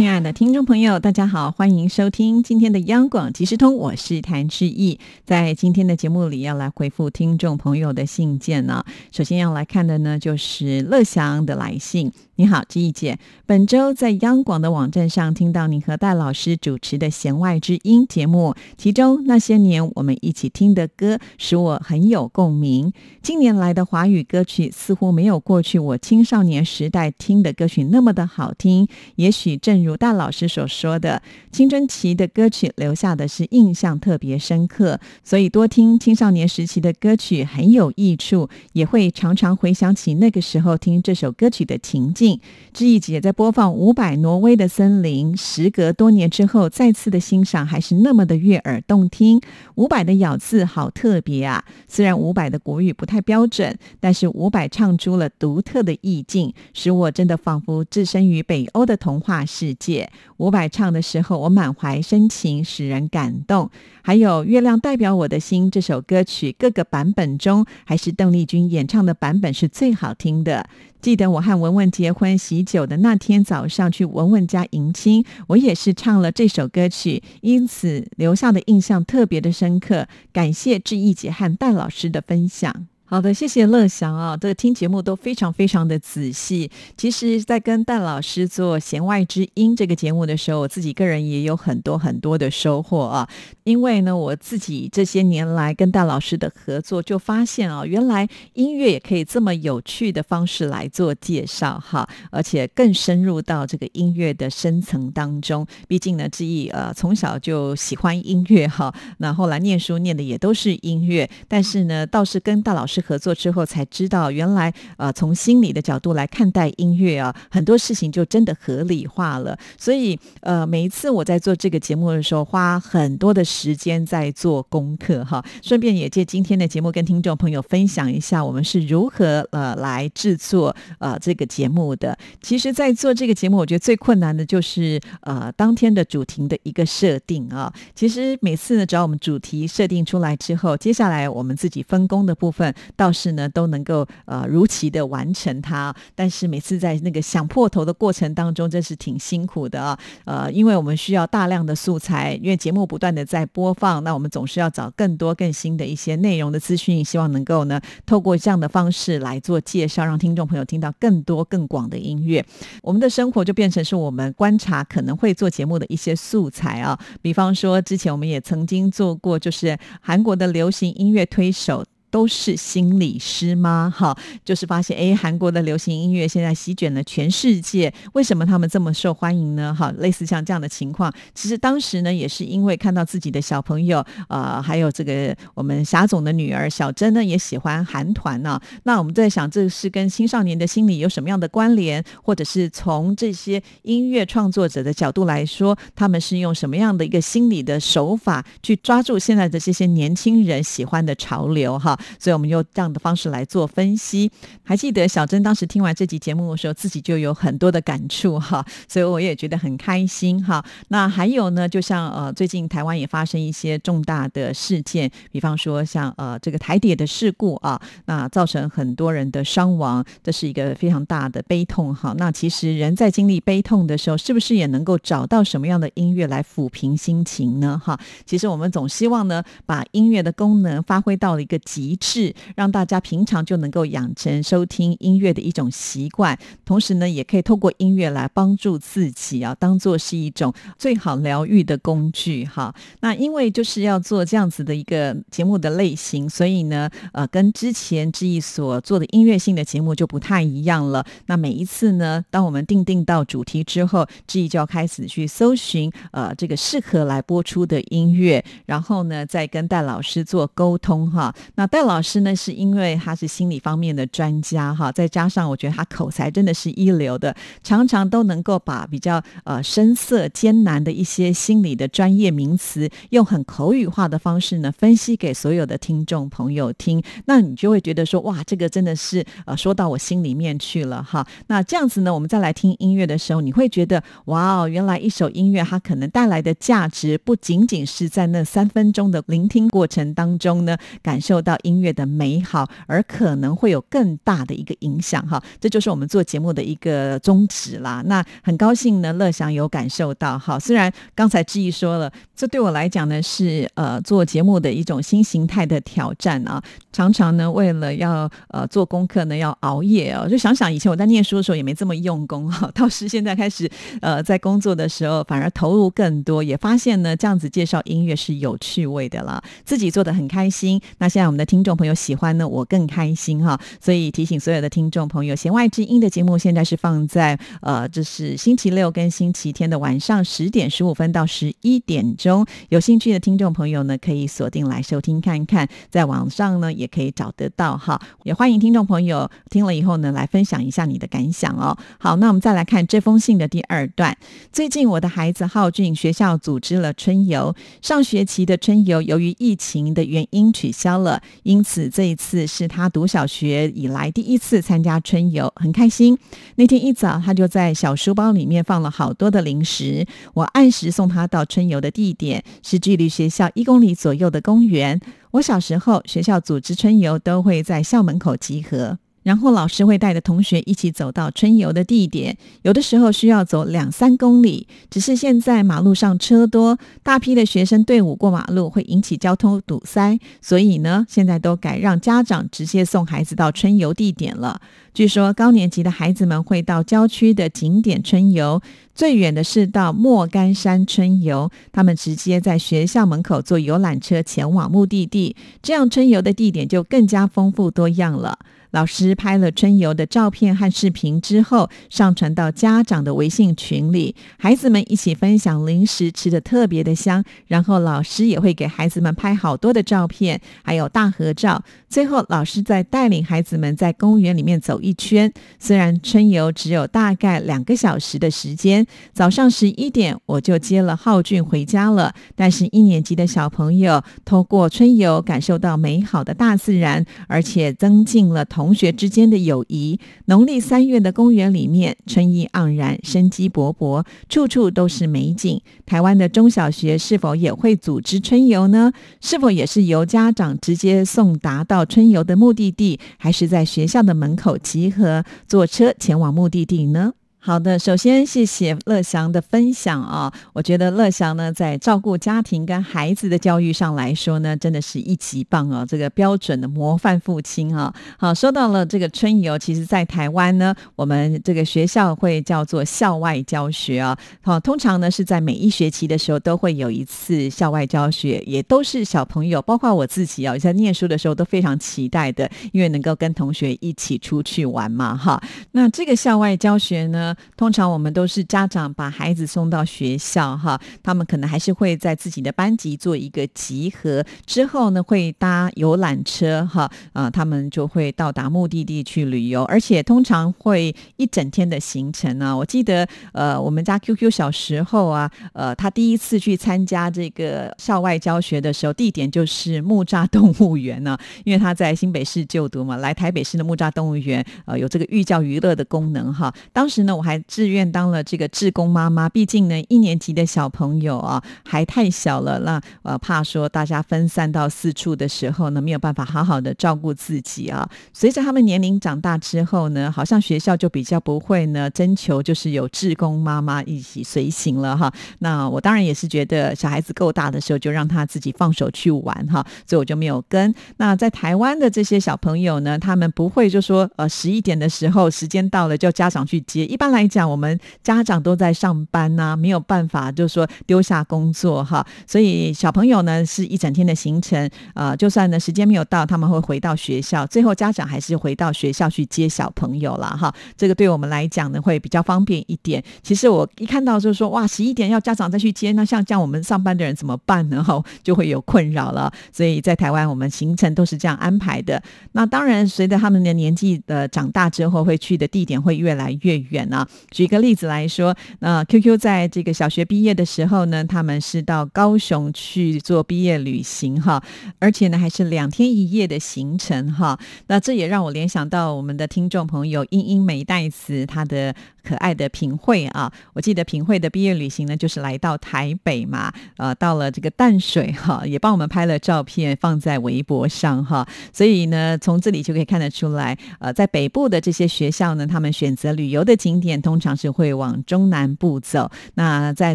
亲爱的听众朋友，大家好，欢迎收听今天的央广即时通，我是谭志毅。在今天的节目里，要来回复听众朋友的信件呢。首先要来看的呢，就是乐祥的来信。你好，志毅姐。本周在央广的网站上听到你和戴老师主持的《弦外之音》节目，其中那些年我们一起听的歌，使我很有共鸣。近年来的华语歌曲似乎没有过去我青少年时代听的歌曲那么的好听。也许正如如大老师所说的，青春期的歌曲留下的是印象特别深刻，所以多听青少年时期的歌曲很有益处，也会常常回想起那个时候听这首歌曲的情境。志毅姐在播放伍佰《挪威的森林》，时隔多年之后再次的欣赏，还是那么的悦耳动听。伍佰的咬字好特别啊！虽然伍佰的国语不太标准，但是伍佰唱出了独特的意境，使我真的仿佛置身于北欧的童话世界。姐伍佰唱的时候，我满怀深情，使人感动。还有《月亮代表我的心》这首歌曲，各个版本中，还是邓丽君演唱的版本是最好听的。记得我和文文结婚喜酒的那天早上，去文文家迎亲，我也是唱了这首歌曲，因此留下的印象特别的深刻。感谢志毅姐和戴老师的分享。好的，谢谢乐祥啊，这个听节目都非常非常的仔细。其实，在跟戴老师做《弦外之音》这个节目的时候，我自己个人也有很多很多的收获啊。因为呢，我自己这些年来跟戴老师的合作，就发现啊，原来音乐也可以这么有趣的方式来做介绍哈，而且更深入到这个音乐的深层当中。毕竟呢，志毅呃从小就喜欢音乐哈，那后来念书念的也都是音乐，但是呢，倒是跟戴老师。合作之后才知道，原来呃从心理的角度来看待音乐啊，很多事情就真的合理化了。所以呃每一次我在做这个节目的时候，花很多的时间在做功课哈。顺便也借今天的节目跟听众朋友分享一下，我们是如何呃来制作呃这个节目的。其实，在做这个节目，我觉得最困难的就是呃当天的主题的一个设定啊。其实每次呢，只要我们主题设定出来之后，接下来我们自己分工的部分。倒是呢，都能够呃如期的完成它，但是每次在那个想破头的过程当中，真是挺辛苦的啊。呃，因为我们需要大量的素材，因为节目不断的在播放，那我们总是要找更多更新的一些内容的资讯，希望能够呢透过这样的方式来做介绍，让听众朋友听到更多更广的音乐。我们的生活就变成是我们观察可能会做节目的一些素材啊，比方说之前我们也曾经做过，就是韩国的流行音乐推手。都是心理师吗？哈，就是发现，哎，韩国的流行音乐现在席卷了全世界，为什么他们这么受欢迎呢？哈，类似像这样的情况，其实当时呢，也是因为看到自己的小朋友，呃，还有这个我们霞总的女儿小珍呢，也喜欢韩团呢。那我们在想，这是跟青少年的心理有什么样的关联？或者是从这些音乐创作者的角度来说，他们是用什么样的一个心理的手法去抓住现在的这些年轻人喜欢的潮流？哈。所以我们用这样的方式来做分析。还记得小珍当时听完这集节目的时候，自己就有很多的感触哈，所以我也觉得很开心哈。那还有呢，就像呃最近台湾也发生一些重大的事件，比方说像呃这个台铁的事故啊，那造成很多人的伤亡，这是一个非常大的悲痛哈。那其实人在经历悲痛的时候，是不是也能够找到什么样的音乐来抚平心情呢？哈，其实我们总希望呢，把音乐的功能发挥到了一个极。一致让大家平常就能够养成收听音乐的一种习惯，同时呢，也可以透过音乐来帮助自己啊，当做是一种最好疗愈的工具哈。那因为就是要做这样子的一个节目的类型，所以呢，呃，跟之前之一所做的音乐性的节目就不太一样了。那每一次呢，当我们定定到主题之后，之一就要开始去搜寻呃这个适合来播出的音乐，然后呢，再跟戴老师做沟通哈。那戴廖老师呢，是因为他是心理方面的专家哈，再加上我觉得他口才真的是一流的，常常都能够把比较呃深色艰难的一些心理的专业名词，用很口语化的方式呢分析给所有的听众朋友听。那你就会觉得说，哇，这个真的是呃说到我心里面去了哈。那这样子呢，我们再来听音乐的时候，你会觉得，哇哦，原来一首音乐它可能带来的价值，不仅仅是在那三分钟的聆听过程当中呢，感受到音音乐的美好，而可能会有更大的一个影响哈。这就是我们做节目的一个宗旨啦。那很高兴呢，乐祥有感受到哈。虽然刚才志毅说了，这对我来讲呢是呃做节目的一种新形态的挑战啊。常常呢为了要呃做功课呢要熬夜哦。就想想以前我在念书的时候也没这么用功哈。倒是现在开始呃在工作的时候反而投入更多，也发现呢这样子介绍音乐是有趣味的了，自己做的很开心。那现在我们的听听众朋友喜欢呢，我更开心哈。所以提醒所有的听众朋友，弦外之音的节目现在是放在呃这是星期六跟星期天的晚上十点十五分到十一点钟，有兴趣的听众朋友呢可以锁定来收听看看，在网上呢也可以找得到哈。也欢迎听众朋友听了以后呢来分享一下你的感想哦。好，那我们再来看这封信的第二段。最近我的孩子浩俊学校组织了春游，上学期的春游由于疫情的原因取消了，因此这一次是他读小学以来第一次参加春游，很开心。那天一早，他就在小书包里面放了好多的零食，我按时送他到春游的地点，是距离学校一公里左右的公园。我小时候，学校组织春游都会在校门口集合。然后老师会带着同学一起走到春游的地点，有的时候需要走两三公里。只是现在马路上车多，大批的学生队伍过马路会引起交通堵塞，所以呢，现在都改让家长直接送孩子到春游地点了。据说高年级的孩子们会到郊区的景点春游，最远的是到莫干山春游，他们直接在学校门口坐游览车前往目的地，这样春游的地点就更加丰富多样了。老师拍了春游的照片和视频之后，上传到家长的微信群里，孩子们一起分享零食，吃的特别的香。然后老师也会给孩子们拍好多的照片，还有大合照。最后，老师再带领孩子们在公园里面走一圈。虽然春游只有大概两个小时的时间，早上十一点我就接了浩俊回家了。但是，一年级的小朋友通过春游感受到美好的大自然，而且增进了同学之间的友谊。农历三月的公园里面，春意盎然，生机勃勃，处处都是美景。台湾的中小学是否也会组织春游呢？是否也是由家长直接送达到？春游的目的地，还是在学校的门口集合，坐车前往目的地呢？好的，首先谢谢乐祥的分享啊，我觉得乐祥呢在照顾家庭跟孩子的教育上来说呢，真的是一级棒哦，这个标准的模范父亲啊。好，说到了这个春游，其实在台湾呢，我们这个学校会叫做校外教学啊。好，通常呢是在每一学期的时候都会有一次校外教学，也都是小朋友，包括我自己啊，在念书的时候都非常期待的，因为能够跟同学一起出去玩嘛。哈，那这个校外教学呢？通常我们都是家长把孩子送到学校，哈，他们可能还是会在自己的班级做一个集合，之后呢会搭游览车，哈，啊，他们就会到达目的地去旅游，而且通常会一整天的行程呢。我记得，呃，我们家 QQ 小时候啊，呃，他第一次去参加这个校外教学的时候，地点就是木栅动物园呢，因为他在新北市就读嘛，来台北市的木栅动物园，呃，有这个寓教于乐的功能，哈。当时呢。我还志愿当了这个志工妈妈，毕竟呢，一年级的小朋友啊还太小了，那呃怕说大家分散到四处的时候呢，没有办法好好的照顾自己啊。随着他们年龄长大之后呢，好像学校就比较不会呢征求，就是有志工妈妈一起随行了哈。那我当然也是觉得小孩子够大的时候，就让他自己放手去玩哈，所以我就没有跟。那在台湾的这些小朋友呢，他们不会就说呃十一点的时候时间到了，叫家长去接，一般。来讲，我们家长都在上班呐，没有办法，就是说丢下工作哈。所以小朋友呢是一整天的行程，呃，就算呢时间没有到，他们会回到学校，最后家长还是回到学校去接小朋友了哈。这个对我们来讲呢会比较方便一点。其实我一看到就是说哇，十一点要家长再去接，那像这样我们上班的人怎么办呢？哈，就会有困扰了。所以在台湾，我们行程都是这样安排的。那当然，随着他们的年纪的长大之后，会去的地点会越来越远啊。举个例子来说，那 QQ 在这个小学毕业的时候呢，他们是到高雄去做毕业旅行哈，而且呢还是两天一夜的行程哈。那这也让我联想到我们的听众朋友英英美代子他的。可爱的品慧啊，我记得品慧的毕业旅行呢，就是来到台北嘛，呃，到了这个淡水哈，也帮我们拍了照片放在微博上哈。所以呢，从这里就可以看得出来，呃，在北部的这些学校呢，他们选择旅游的景点通常是会往中南部走。那在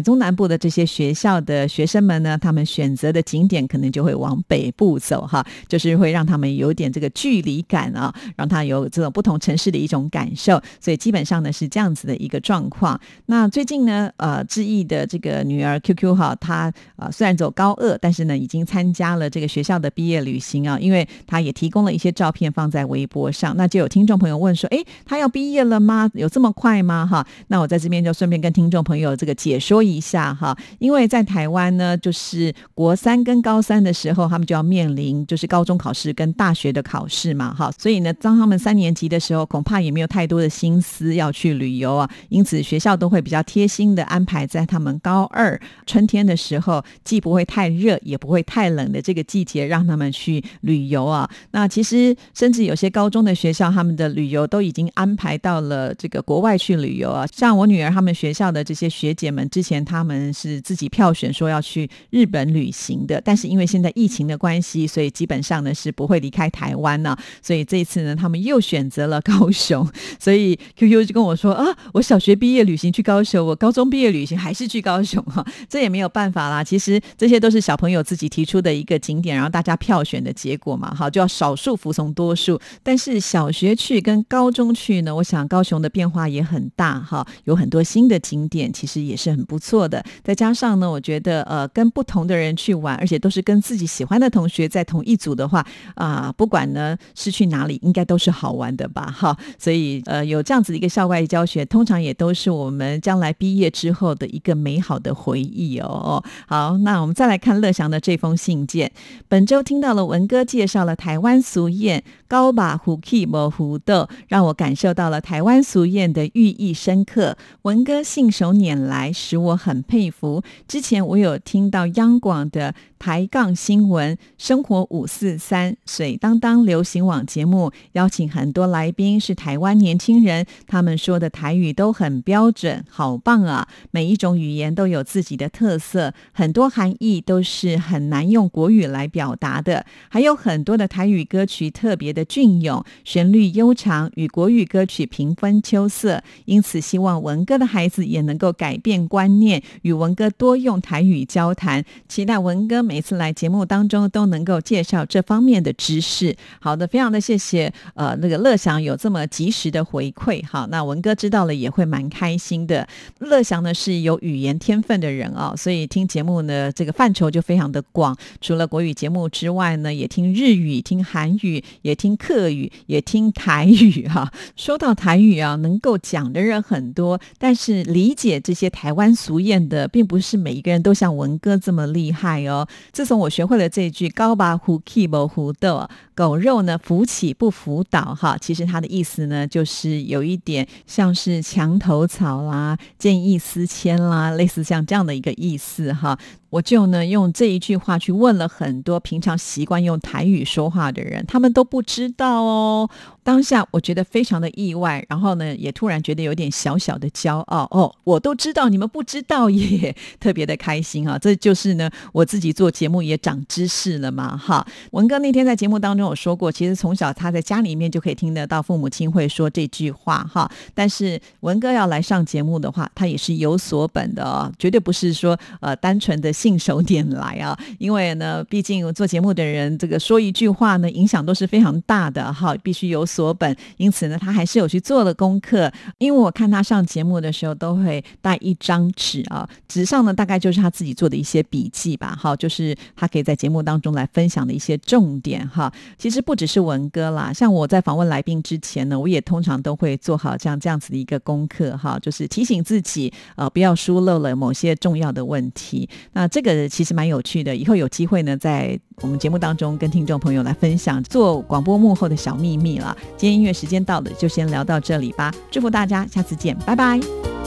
中南部的这些学校的学生们呢，他们选择的景点可能就会往北部走哈，就是会让他们有点这个距离感啊，让他有这种不同城市的一种感受。所以基本上呢是这样。子的一个状况。那最近呢，呃，志毅的这个女儿 QQ 哈，她呃虽然走高二，但是呢，已经参加了这个学校的毕业旅行啊。因为她也提供了一些照片放在微博上，那就有听众朋友问说：“哎，她要毕业了吗？有这么快？”哈，那我在这边就顺便跟听众朋友这个解说一下哈。因为在台湾呢，就是国三跟高三的时候，他们就要面临就是高中考试跟大学的考试嘛，哈。所以呢，当他们三年级的时候，恐怕也没有太多的心思要去旅。游啊，因此学校都会比较贴心的安排在他们高二春天的时候，既不会太热，也不会太冷的这个季节，让他们去旅游啊。那其实甚至有些高中的学校，他们的旅游都已经安排到了这个国外去旅游啊。像我女儿他们学校的这些学姐们，之前他们是自己票选说要去日本旅行的，但是因为现在疫情的关系，所以基本上呢是不会离开台湾呢。所以这一次呢，他们又选择了高雄。所以 QQ 就跟我说啊。我小学毕业旅行去高雄，我高中毕业旅行还是去高雄哈，这也没有办法啦。其实这些都是小朋友自己提出的一个景点，然后大家票选的结果嘛，哈，就要少数服从多数。但是小学去跟高中去呢，我想高雄的变化也很很大哈，有很多新的景点，其实也是很不错的。再加上呢，我觉得呃，跟不同的人去玩，而且都是跟自己喜欢的同学在同一组的话啊，不管呢是去哪里，应该都是好玩的吧，哈。所以呃，有这样子的一个校外教学。通常也都是我们将来毕业之后的一个美好的回忆哦。好，那我们再来看乐祥的这封信件。本周听到了文哥介绍了台湾俗谚“高把虎 key 模糊豆”，让我感受到了台湾俗谚的寓意深刻。文哥信手拈来，使我很佩服。之前我有听到央广的。抬杠新闻生活五四三水当当流行网节目邀请很多来宾是台湾年轻人，他们说的台语都很标准，好棒啊！每一种语言都有自己的特色，很多含义都是很难用国语来表达的。还有很多的台语歌曲特别的隽永，旋律悠长，与国语歌曲平分秋色。因此，希望文哥的孩子也能够改变观念，与文哥多用台语交谈。期待文哥。每每次来节目当中都能够介绍这方面的知识，好的，非常的谢谢，呃，那个乐祥有这么及时的回馈，好，那文哥知道了也会蛮开心的。乐祥呢是有语言天分的人啊，所以听节目呢这个范畴就非常的广，除了国语节目之外呢，也听日语、听韩语、也听客语、也听台语哈。说到台语啊，能够讲的人很多，但是理解这些台湾俗谚的，并不是每一个人都像文哥这么厉害哦。自从我学会了这句“高把虎 keep 不虎斗”，狗肉呢扶起不扶倒哈，其实它的意思呢，就是有一点像是墙头草啦、见异思迁啦，类似像这样的一个意思哈。我就呢用这一句话去问了很多平常习惯用台语说话的人，他们都不知道哦。当下我觉得非常的意外，然后呢也突然觉得有点小小的骄傲哦。我都知道，你们不知道也 特别的开心啊。这就是呢我自己做节目也长知识了嘛哈。文哥那天在节目当中有说过，其实从小他在家里面就可以听得到父母亲会说这句话哈。但是文哥要来上节目的话，他也是有所本的哦，绝对不是说呃单纯的。信手点来啊，因为呢，毕竟做节目的人，这个说一句话呢，影响都是非常大的哈，必须有所本。因此呢，他还是有去做了功课。因为我看他上节目的时候，都会带一张纸啊，纸上呢大概就是他自己做的一些笔记吧，哈，就是他可以在节目当中来分享的一些重点哈。其实不只是文哥啦，像我在访问来宾之前呢，我也通常都会做好这样这样子的一个功课哈，就是提醒自己呃不要疏漏了某些重要的问题。那这个其实蛮有趣的，以后有机会呢，在我们节目当中跟听众朋友来分享做广播幕后的小秘密了。今天音乐时间到了，就先聊到这里吧。祝福大家，下次见，拜拜。